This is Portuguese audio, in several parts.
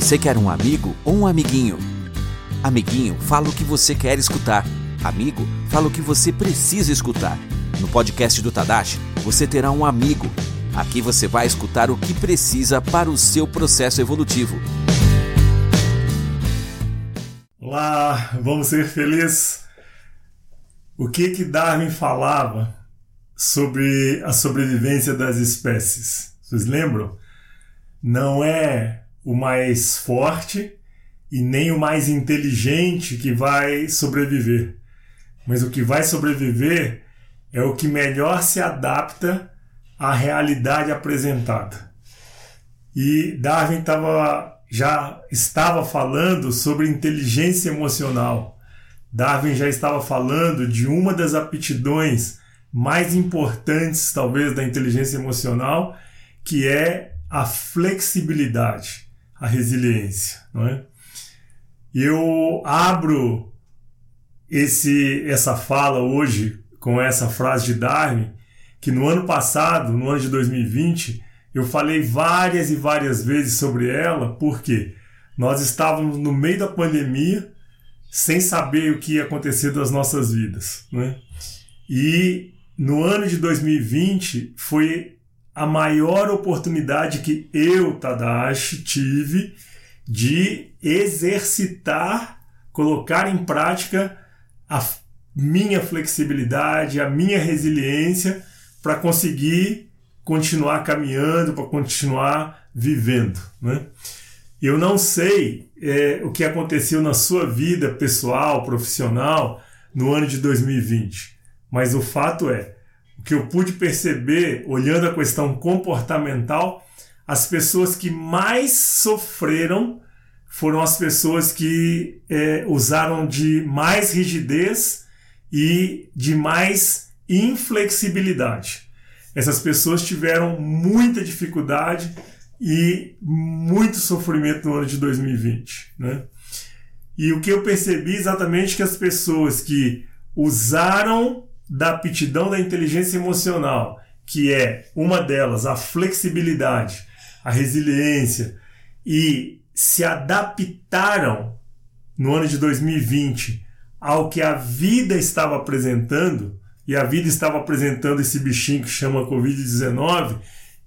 Você quer um amigo ou um amiguinho? Amiguinho, fala o que você quer escutar. Amigo, fala o que você precisa escutar. No podcast do Tadashi, você terá um amigo. Aqui você vai escutar o que precisa para o seu processo evolutivo. Olá, vamos ser felizes. O que que Darwin falava sobre a sobrevivência das espécies? Vocês lembram? Não é o mais forte e nem o mais inteligente que vai sobreviver. Mas o que vai sobreviver é o que melhor se adapta à realidade apresentada. E Darwin tava, já estava falando sobre inteligência emocional. Darwin já estava falando de uma das aptidões mais importantes, talvez, da inteligência emocional, que é a flexibilidade a resiliência, não é? Eu abro esse essa fala hoje com essa frase de Darwin, que no ano passado, no ano de 2020, eu falei várias e várias vezes sobre ela, porque nós estávamos no meio da pandemia, sem saber o que ia acontecer das nossas vidas, né? E no ano de 2020 foi a maior oportunidade que eu, Tadashi, tive de exercitar, colocar em prática a minha flexibilidade, a minha resiliência para conseguir continuar caminhando, para continuar vivendo. Né? Eu não sei é, o que aconteceu na sua vida pessoal, profissional, no ano de 2020, mas o fato é que eu pude perceber, olhando a questão comportamental, as pessoas que mais sofreram foram as pessoas que é, usaram de mais rigidez e de mais inflexibilidade. Essas pessoas tiveram muita dificuldade e muito sofrimento no ano de 2020. Né? E o que eu percebi exatamente que as pessoas que usaram da aptidão da inteligência emocional, que é uma delas a flexibilidade, a resiliência, e se adaptaram no ano de 2020 ao que a vida estava apresentando, e a vida estava apresentando esse bichinho que chama Covid-19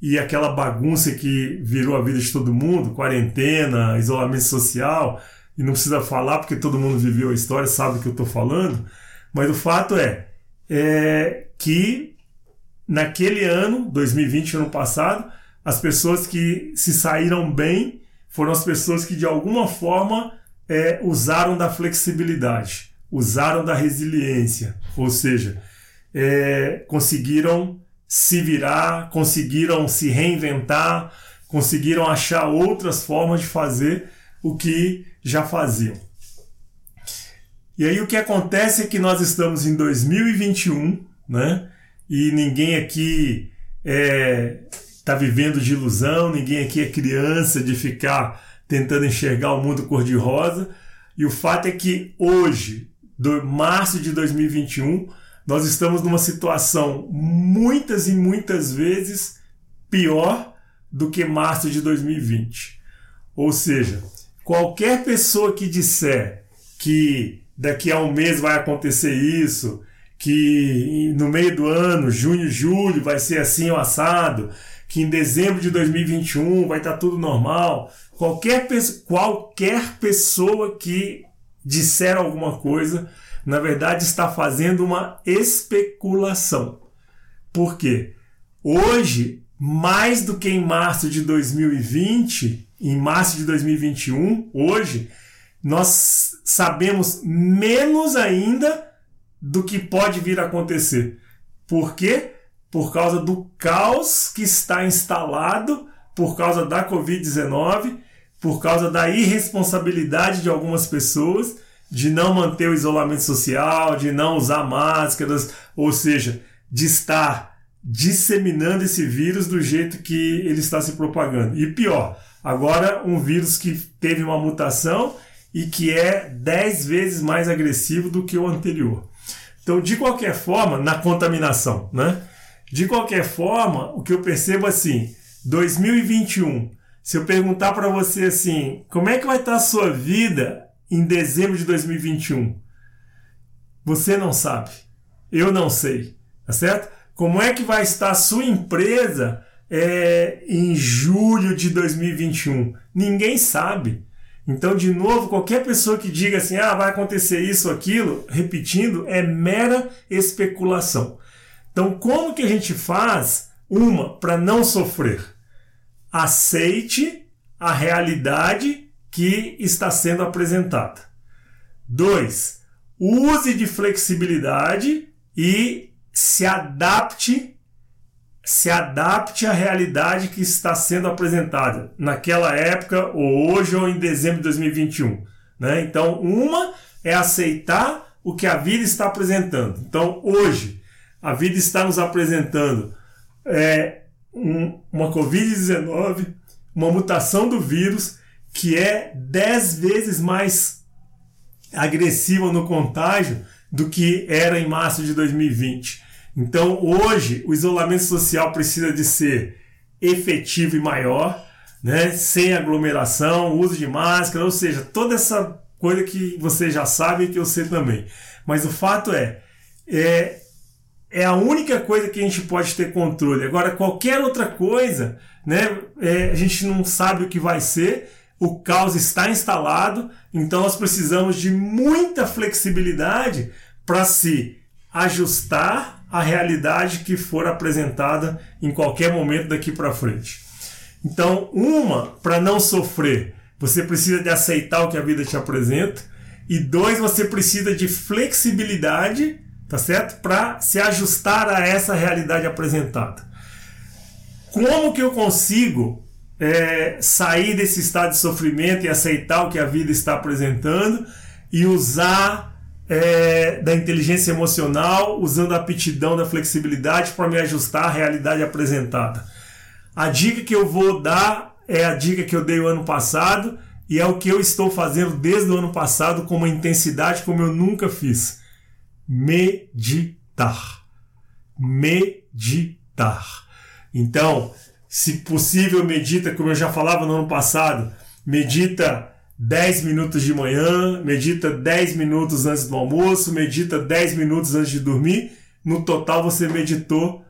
e aquela bagunça que virou a vida de todo mundo, quarentena, isolamento social, e não precisa falar porque todo mundo viveu a história, sabe o que eu estou falando, mas o fato é, é, que naquele ano, 2020, ano passado, as pessoas que se saíram bem foram as pessoas que de alguma forma é, usaram da flexibilidade, usaram da resiliência, ou seja, é, conseguiram se virar, conseguiram se reinventar, conseguiram achar outras formas de fazer o que já faziam. E aí o que acontece é que nós estamos em 2021, né? E ninguém aqui está é, tá vivendo de ilusão, ninguém aqui é criança de ficar tentando enxergar o mundo cor-de-rosa. E o fato é que hoje, do março de 2021, nós estamos numa situação muitas e muitas vezes pior do que março de 2020. Ou seja, qualquer pessoa que disser que daqui a um mês vai acontecer isso, que no meio do ano, junho, julho, vai ser assim o assado, que em dezembro de 2021 vai estar tudo normal. Qualquer, qualquer pessoa que disser alguma coisa, na verdade está fazendo uma especulação. Por quê? Hoje, mais do que em março de 2020, em março de 2021, hoje, nós sabemos menos ainda do que pode vir a acontecer. Por quê? Por causa do caos que está instalado por causa da Covid-19, por causa da irresponsabilidade de algumas pessoas de não manter o isolamento social, de não usar máscaras, ou seja, de estar disseminando esse vírus do jeito que ele está se propagando. E pior, agora um vírus que teve uma mutação e que é 10 vezes mais agressivo do que o anterior. Então, de qualquer forma, na contaminação, né? De qualquer forma, o que eu percebo assim, 2021 Se eu perguntar para você assim, como é que vai estar a sua vida em dezembro de 2021? Você não sabe. Eu não sei. Tá certo? Como é que vai estar a sua empresa é, em julho de 2021? Ninguém sabe. Então, de novo, qualquer pessoa que diga assim, ah, vai acontecer isso ou aquilo, repetindo, é mera especulação. Então, como que a gente faz uma para não sofrer? Aceite a realidade que está sendo apresentada. Dois, use de flexibilidade e se adapte se adapte à realidade que está sendo apresentada naquela época, ou hoje, ou em dezembro de 2021. Né? Então, uma é aceitar o que a vida está apresentando. Então, hoje, a vida está nos apresentando é, um, uma Covid-19, uma mutação do vírus que é dez vezes mais agressiva no contágio do que era em março de 2020. Então, hoje, o isolamento social precisa de ser efetivo e maior, né? sem aglomeração, uso de máscara, ou seja, toda essa coisa que você já sabe e que eu sei também. Mas o fato é, é, é a única coisa que a gente pode ter controle. Agora, qualquer outra coisa, né, é, a gente não sabe o que vai ser, o caos está instalado, então nós precisamos de muita flexibilidade para se ajustar a realidade que for apresentada em qualquer momento daqui para frente. Então, uma, para não sofrer, você precisa de aceitar o que a vida te apresenta. E dois, você precisa de flexibilidade, tá certo? Para se ajustar a essa realidade apresentada. Como que eu consigo é, sair desse estado de sofrimento e aceitar o que a vida está apresentando e usar é, da inteligência emocional, usando a aptidão da flexibilidade para me ajustar à realidade apresentada. A dica que eu vou dar é a dica que eu dei o ano passado e é o que eu estou fazendo desde o ano passado com uma intensidade como eu nunca fiz. Meditar. Meditar. Então, se possível, medita, como eu já falava no ano passado, medita 10 minutos de manhã, medita 10 minutos antes do almoço, medita 10 minutos antes de dormir. No total você meditou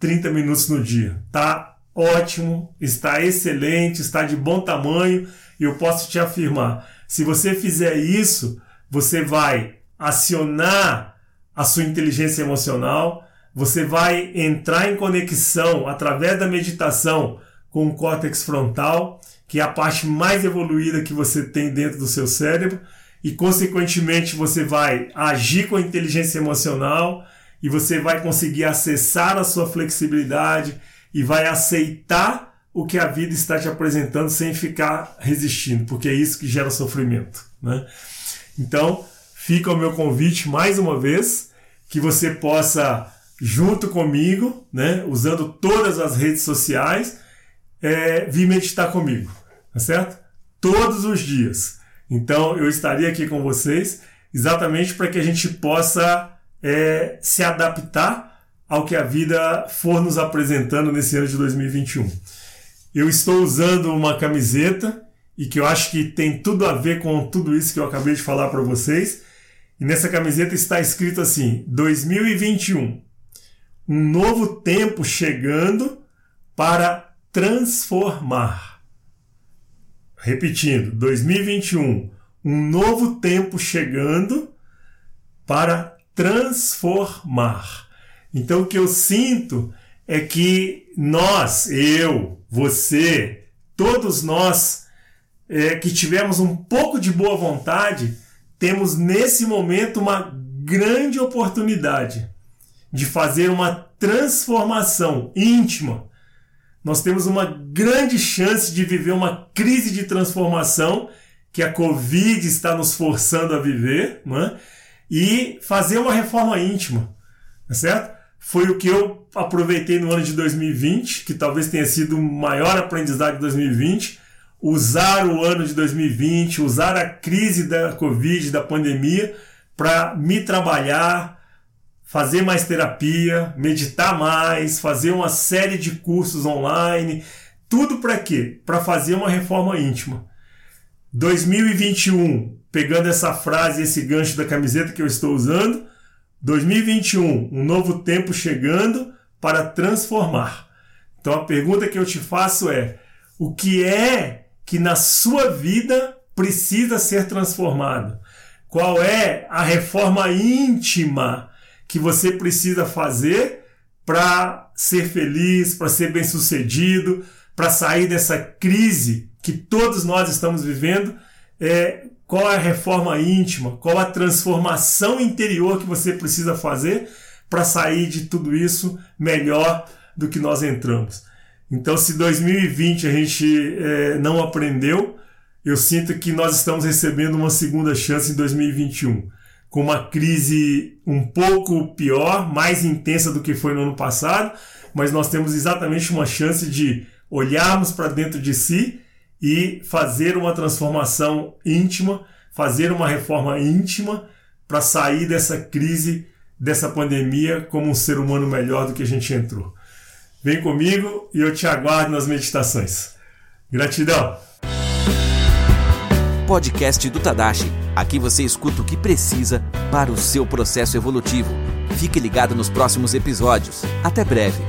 30 minutos no dia. Tá ótimo, está excelente, está de bom tamanho e eu posso te afirmar, se você fizer isso, você vai acionar a sua inteligência emocional, você vai entrar em conexão através da meditação com o córtex frontal que é a parte mais evoluída que você tem dentro do seu cérebro, e consequentemente você vai agir com a inteligência emocional e você vai conseguir acessar a sua flexibilidade e vai aceitar o que a vida está te apresentando sem ficar resistindo, porque é isso que gera sofrimento. Né? Então, fica o meu convite mais uma vez que você possa, junto comigo, né, usando todas as redes sociais, é, vir meditar comigo, tá certo? Todos os dias. Então eu estaria aqui com vocês exatamente para que a gente possa é, se adaptar ao que a vida for nos apresentando nesse ano de 2021. Eu estou usando uma camiseta e que eu acho que tem tudo a ver com tudo isso que eu acabei de falar para vocês. E nessa camiseta está escrito assim: 2021, um novo tempo chegando para transformar. Repetindo, 2021, um novo tempo chegando para transformar. Então o que eu sinto é que nós, eu, você, todos nós é, que tivemos um pouco de boa vontade, temos nesse momento uma grande oportunidade de fazer uma transformação íntima nós temos uma grande chance de viver uma crise de transformação que a Covid está nos forçando a viver, né? e fazer uma reforma íntima, tá certo? Foi o que eu aproveitei no ano de 2020, que talvez tenha sido o maior aprendizado de 2020, usar o ano de 2020, usar a crise da Covid, da pandemia, para me trabalhar, fazer mais terapia, meditar mais, fazer uma série de cursos online, Tudo para quê? Para fazer uma reforma íntima. 2021, pegando essa frase, esse gancho da camiseta que eu estou usando, 2021, um novo tempo chegando para transformar. Então a pergunta que eu te faço é: o que é que na sua vida precisa ser transformado? Qual é a reforma íntima que você precisa fazer para ser feliz, para ser bem-sucedido, para sair dessa crise que todos nós estamos vivendo? É, qual é a reforma íntima? Qual a transformação interior que você precisa fazer para sair de tudo isso melhor do que nós entramos? Então, se 2020 a gente é, não aprendeu, eu sinto que nós estamos recebendo uma segunda chance em 2021, com uma crise um pouco pior, mais intensa do que foi no ano passado, mas nós temos exatamente uma chance de olharmos para dentro de si e fazer uma transformação íntima, fazer uma reforma íntima para sair dessa crise, dessa pandemia como um ser humano melhor do que a gente entrou. Vem comigo e eu te aguardo nas meditações. Gratidão! Podcast do Tadashi. Aqui você escuta o que precisa para o seu processo evolutivo. Fique ligado nos próximos episódios. Até breve!